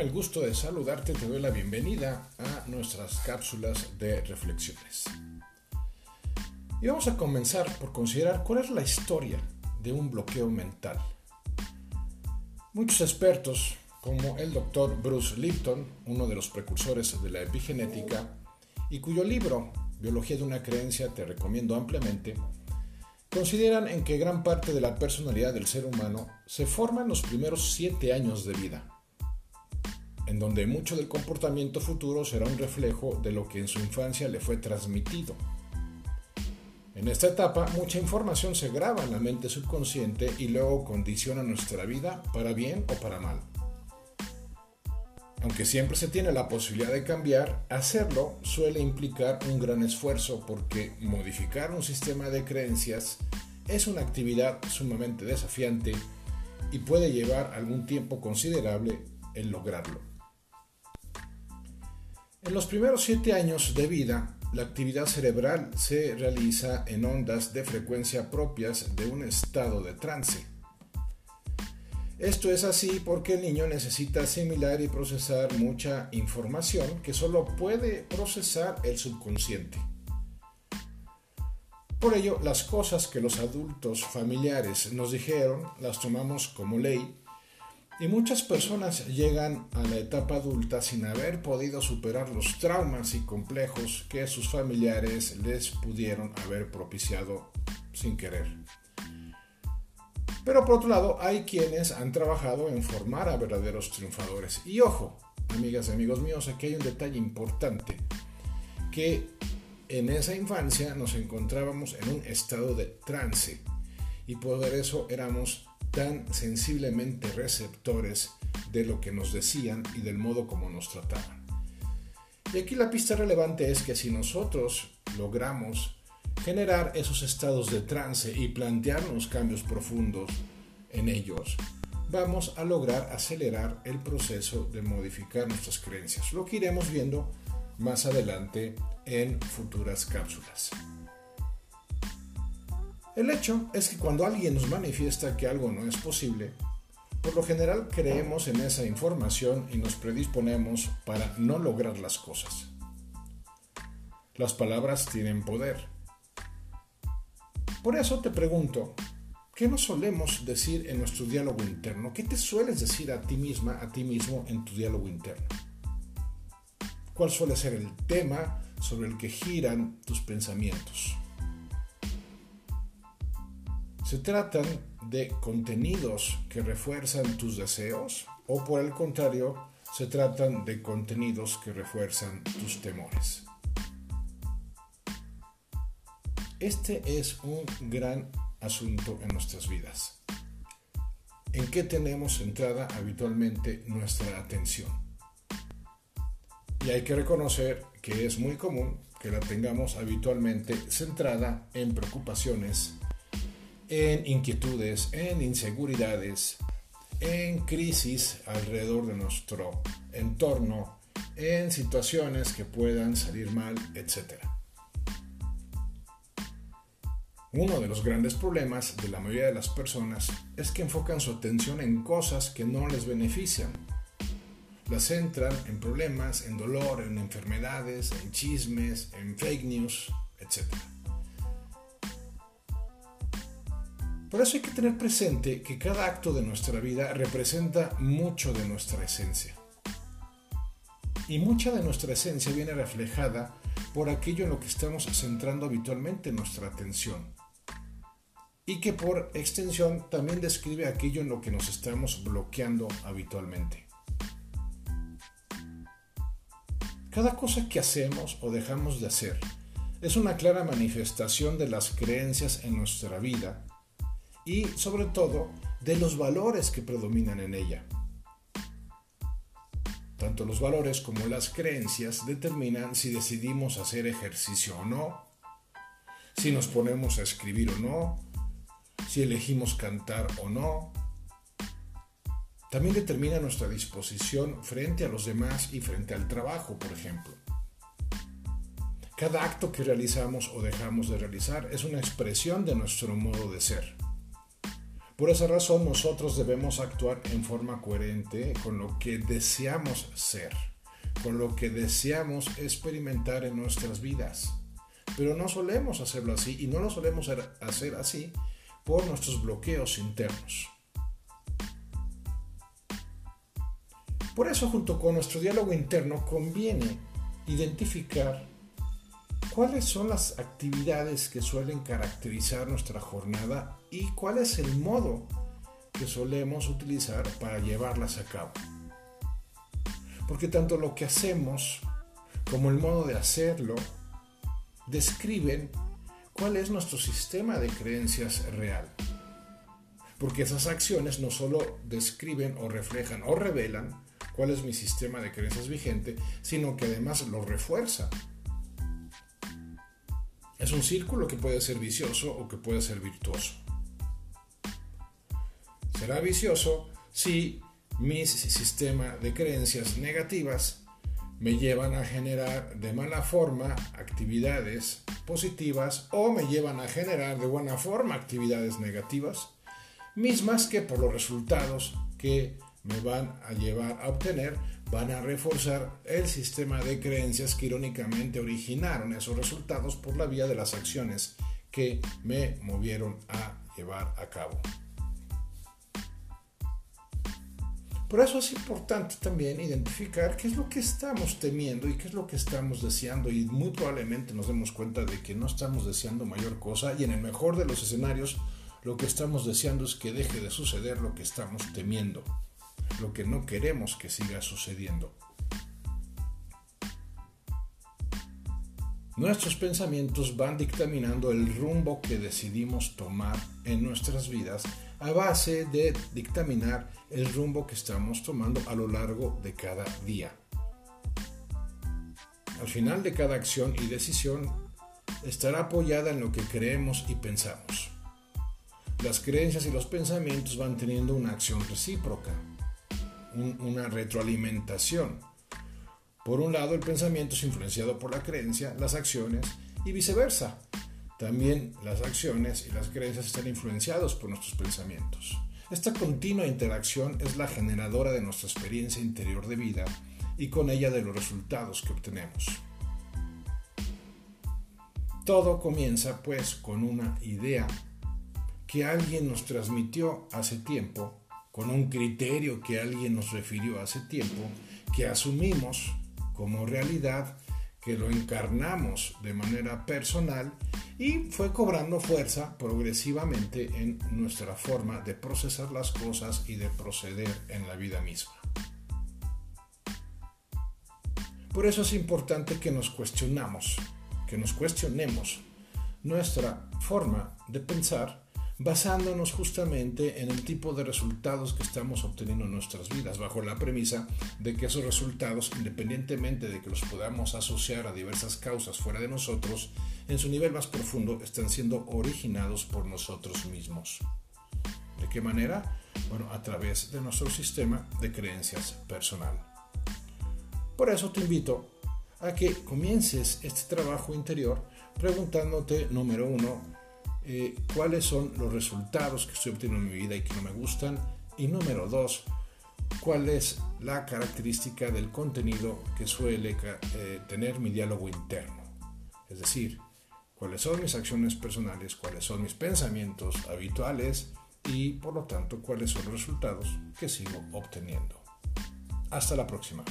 el gusto de saludarte, te doy la bienvenida a nuestras cápsulas de reflexiones. Y vamos a comenzar por considerar cuál es la historia de un bloqueo mental. Muchos expertos, como el doctor Bruce Lipton, uno de los precursores de la epigenética, y cuyo libro Biología de una creencia te recomiendo ampliamente, consideran en que gran parte de la personalidad del ser humano se forma en los primeros siete años de vida, en donde mucho del comportamiento futuro será un reflejo de lo que en su infancia le fue transmitido. En esta etapa, mucha información se graba en la mente subconsciente y luego condiciona nuestra vida para bien o para mal. Aunque siempre se tiene la posibilidad de cambiar, hacerlo suele implicar un gran esfuerzo porque modificar un sistema de creencias es una actividad sumamente desafiante y puede llevar algún tiempo considerable el lograrlo. En los primeros siete años de vida, la actividad cerebral se realiza en ondas de frecuencia propias de un estado de trance esto es así porque el niño necesita asimilar y procesar mucha información que solo puede procesar el subconsciente. Por ello, las cosas que los adultos familiares nos dijeron las tomamos como ley y muchas personas llegan a la etapa adulta sin haber podido superar los traumas y complejos que sus familiares les pudieron haber propiciado sin querer. Pero por otro lado, hay quienes han trabajado en formar a verdaderos triunfadores. Y ojo, amigas y amigos míos, aquí hay un detalle importante, que en esa infancia nos encontrábamos en un estado de trance y por eso éramos tan sensiblemente receptores de lo que nos decían y del modo como nos trataban. Y aquí la pista relevante es que si nosotros logramos generar esos estados de trance y plantearnos cambios profundos en ellos, vamos a lograr acelerar el proceso de modificar nuestras creencias, lo que iremos viendo más adelante en futuras cápsulas. El hecho es que cuando alguien nos manifiesta que algo no es posible, por lo general creemos en esa información y nos predisponemos para no lograr las cosas. Las palabras tienen poder por eso te pregunto, ¿qué nos solemos decir en nuestro diálogo interno? ¿Qué te sueles decir a ti misma, a ti mismo en tu diálogo interno? ¿Cuál suele ser el tema sobre el que giran tus pensamientos? ¿Se tratan de contenidos que refuerzan tus deseos o por el contrario, se tratan de contenidos que refuerzan tus temores? Este es un gran asunto en nuestras vidas. ¿En qué tenemos centrada habitualmente nuestra atención? Y hay que reconocer que es muy común que la tengamos habitualmente centrada en preocupaciones, en inquietudes, en inseguridades, en crisis alrededor de nuestro entorno, en situaciones que puedan salir mal, etc. Uno de los grandes problemas de la mayoría de las personas es que enfocan su atención en cosas que no les benefician. Las centran en problemas, en dolor, en enfermedades, en chismes, en fake news, etc. Por eso hay que tener presente que cada acto de nuestra vida representa mucho de nuestra esencia. Y mucha de nuestra esencia viene reflejada por aquello en lo que estamos centrando habitualmente nuestra atención y que por extensión también describe aquello en lo que nos estamos bloqueando habitualmente. Cada cosa que hacemos o dejamos de hacer es una clara manifestación de las creencias en nuestra vida y sobre todo de los valores que predominan en ella. Tanto los valores como las creencias determinan si decidimos hacer ejercicio o no, si nos ponemos a escribir o no, si elegimos cantar o no. También determina nuestra disposición frente a los demás y frente al trabajo, por ejemplo. Cada acto que realizamos o dejamos de realizar es una expresión de nuestro modo de ser. Por esa razón nosotros debemos actuar en forma coherente con lo que deseamos ser, con lo que deseamos experimentar en nuestras vidas. Pero no solemos hacerlo así y no lo solemos hacer así por nuestros bloqueos internos. Por eso junto con nuestro diálogo interno conviene identificar cuáles son las actividades que suelen caracterizar nuestra jornada y cuál es el modo que solemos utilizar para llevarlas a cabo. Porque tanto lo que hacemos como el modo de hacerlo describen cuál es nuestro sistema de creencias real. Porque esas acciones no solo describen o reflejan o revelan cuál es mi sistema de creencias vigente, sino que además lo refuerza. Es un círculo que puede ser vicioso o que puede ser virtuoso. Será vicioso si mi sistema de creencias negativas me llevan a generar de mala forma actividades positivas o me llevan a generar de buena forma actividades negativas, mismas que por los resultados que me van a llevar a obtener van a reforzar el sistema de creencias que irónicamente originaron esos resultados por la vía de las acciones que me movieron a llevar a cabo. Por eso es importante también identificar qué es lo que estamos temiendo y qué es lo que estamos deseando y muy probablemente nos demos cuenta de que no estamos deseando mayor cosa y en el mejor de los escenarios lo que estamos deseando es que deje de suceder lo que estamos temiendo, lo que no queremos que siga sucediendo. Nuestros pensamientos van dictaminando el rumbo que decidimos tomar en nuestras vidas a base de dictaminar el rumbo que estamos tomando a lo largo de cada día. Al final de cada acción y decisión estará apoyada en lo que creemos y pensamos. Las creencias y los pensamientos van teniendo una acción recíproca, una retroalimentación. Por un lado, el pensamiento es influenciado por la creencia, las acciones y viceversa. También las acciones y las creencias están influenciados por nuestros pensamientos. Esta continua interacción es la generadora de nuestra experiencia interior de vida y con ella de los resultados que obtenemos. Todo comienza pues con una idea que alguien nos transmitió hace tiempo, con un criterio que alguien nos refirió hace tiempo, que asumimos como realidad, que lo encarnamos de manera personal y fue cobrando fuerza progresivamente en nuestra forma de procesar las cosas y de proceder en la vida misma. Por eso es importante que nos cuestionamos, que nos cuestionemos nuestra forma de pensar basándonos justamente en el tipo de resultados que estamos obteniendo en nuestras vidas, bajo la premisa de que esos resultados, independientemente de que los podamos asociar a diversas causas fuera de nosotros, en su nivel más profundo están siendo originados por nosotros mismos. ¿De qué manera? Bueno, a través de nuestro sistema de creencias personal. Por eso te invito a que comiences este trabajo interior preguntándote, número uno, eh, cuáles son los resultados que estoy obteniendo en mi vida y que no me gustan. Y número dos, cuál es la característica del contenido que suele eh, tener mi diálogo interno. Es decir, cuáles son mis acciones personales, cuáles son mis pensamientos habituales y por lo tanto cuáles son los resultados que sigo obteniendo. Hasta la próxima.